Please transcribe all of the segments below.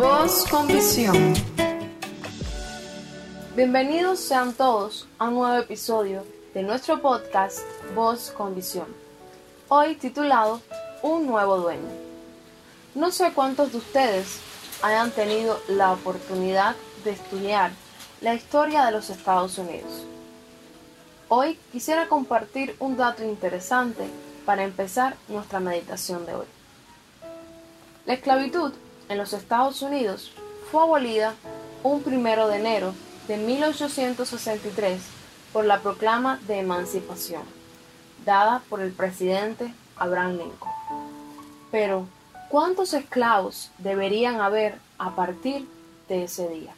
Voz con visión. Bienvenidos sean todos a un nuevo episodio de nuestro podcast Voz con visión. Hoy titulado Un nuevo dueño. No sé cuántos de ustedes hayan tenido la oportunidad de estudiar la historia de los Estados Unidos. Hoy quisiera compartir un dato interesante para empezar nuestra meditación de hoy. La esclavitud en los Estados Unidos fue abolida un primero de enero de 1863 por la proclama de emancipación, dada por el presidente Abraham Lincoln. Pero, ¿cuántos esclavos deberían haber a partir de ese día?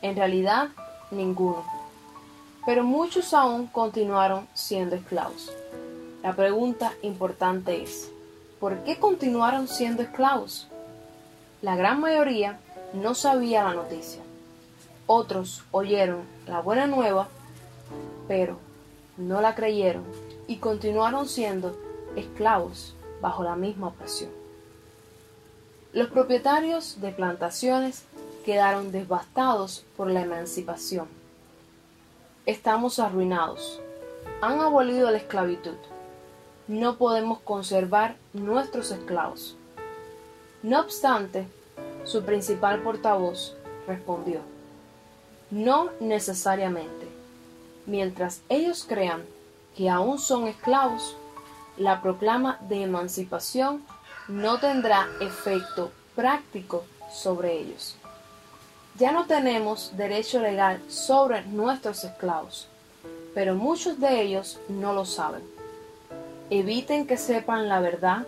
En realidad, ninguno. Pero muchos aún continuaron siendo esclavos. La pregunta importante es, ¿por qué continuaron siendo esclavos? La gran mayoría no sabía la noticia. Otros oyeron la buena nueva, pero no la creyeron y continuaron siendo esclavos bajo la misma opresión. Los propietarios de plantaciones quedaron devastados por la emancipación. Estamos arruinados. Han abolido la esclavitud no podemos conservar nuestros esclavos. No obstante, su principal portavoz respondió, no necesariamente. Mientras ellos crean que aún son esclavos, la proclama de emancipación no tendrá efecto práctico sobre ellos. Ya no tenemos derecho legal sobre nuestros esclavos, pero muchos de ellos no lo saben eviten que sepan la verdad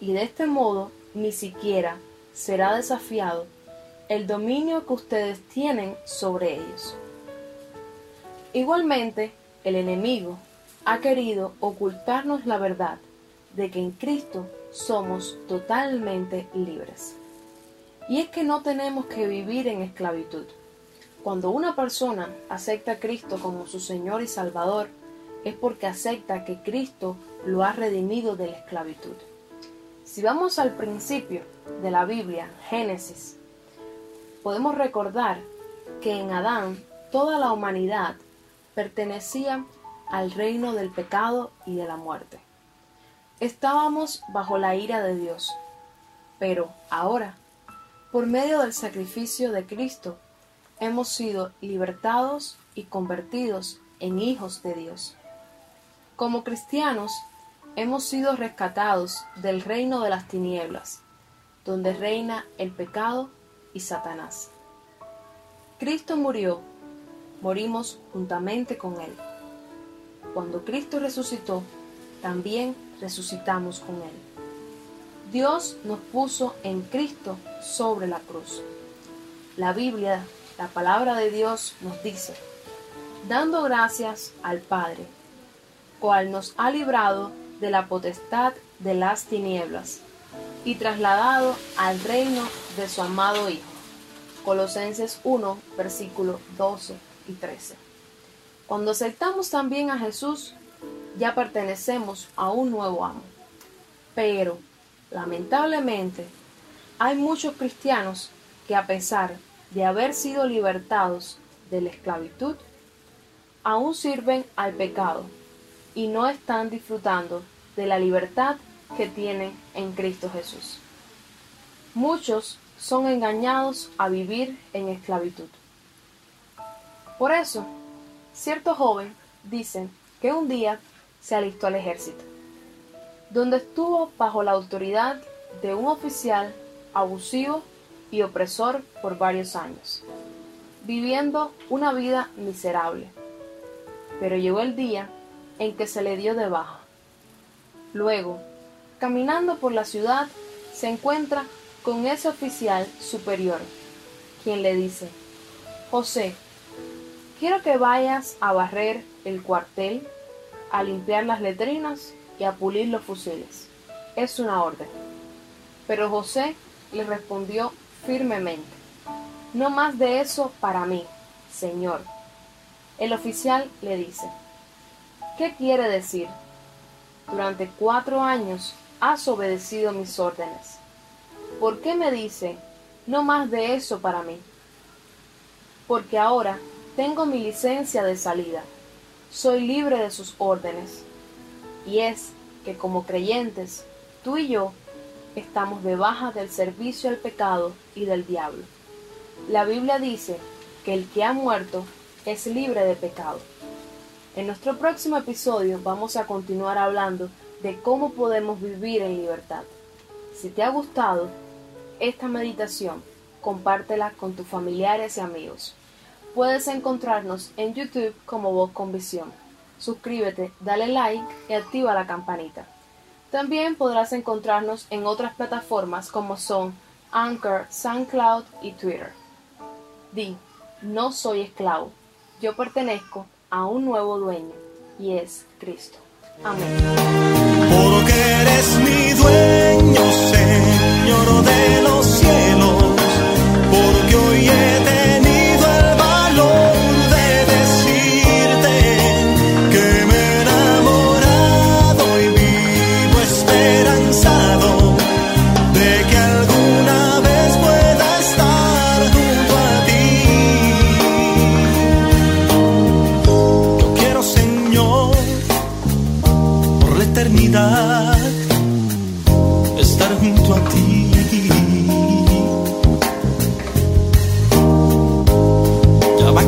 y de este modo ni siquiera será desafiado el dominio que ustedes tienen sobre ellos. Igualmente, el enemigo ha querido ocultarnos la verdad de que en Cristo somos totalmente libres. Y es que no tenemos que vivir en esclavitud. Cuando una persona acepta a Cristo como su Señor y Salvador, es porque acepta que Cristo lo ha redimido de la esclavitud. Si vamos al principio de la Biblia, Génesis, podemos recordar que en Adán toda la humanidad pertenecía al reino del pecado y de la muerte. Estábamos bajo la ira de Dios, pero ahora, por medio del sacrificio de Cristo, hemos sido libertados y convertidos en hijos de Dios. Como cristianos, hemos sido rescatados del reino de las tinieblas, donde reina el pecado y Satanás. Cristo murió, morimos juntamente con Él. Cuando Cristo resucitó, también resucitamos con Él. Dios nos puso en Cristo sobre la cruz. La Biblia, la palabra de Dios nos dice, dando gracias al Padre, cual nos ha librado de la potestad de las tinieblas y trasladado al reino de su amado Hijo. Colosenses 1, versículos 12 y 13. Cuando aceptamos también a Jesús, ya pertenecemos a un nuevo amo. Pero, lamentablemente, hay muchos cristianos que a pesar de haber sido libertados de la esclavitud, aún sirven al pecado y no están disfrutando de la libertad que tienen en Cristo Jesús. Muchos son engañados a vivir en esclavitud. Por eso, cierto joven dicen que un día se alistó al ejército, donde estuvo bajo la autoridad de un oficial abusivo y opresor por varios años, viviendo una vida miserable. Pero llegó el día en que se le dio de baja. Luego, caminando por la ciudad, se encuentra con ese oficial superior, quien le dice, José, quiero que vayas a barrer el cuartel, a limpiar las letrinas y a pulir los fusiles. Es una orden. Pero José le respondió firmemente, no más de eso para mí, señor. El oficial le dice, ¿Qué quiere decir? Durante cuatro años has obedecido mis órdenes. ¿Por qué me dice no más de eso para mí. Porque ahora tengo mi licencia de salida, soy libre de sus órdenes. Y es que como creyentes, tú y yo estamos de baja del servicio al pecado y del diablo. La Biblia dice que el que ha muerto es libre de pecado. En nuestro próximo episodio vamos a continuar hablando de cómo podemos vivir en libertad. Si te ha gustado esta meditación, compártela con tus familiares y amigos. Puedes encontrarnos en YouTube como Voz con Visión. Suscríbete, dale like y activa la campanita. También podrás encontrarnos en otras plataformas como son Anchor, SoundCloud y Twitter. Di, no soy esclavo, yo pertenezco a un nuevo dueño y es Cristo. Amén.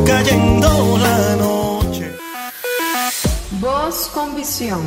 Cayendo la noche. Voz con visión.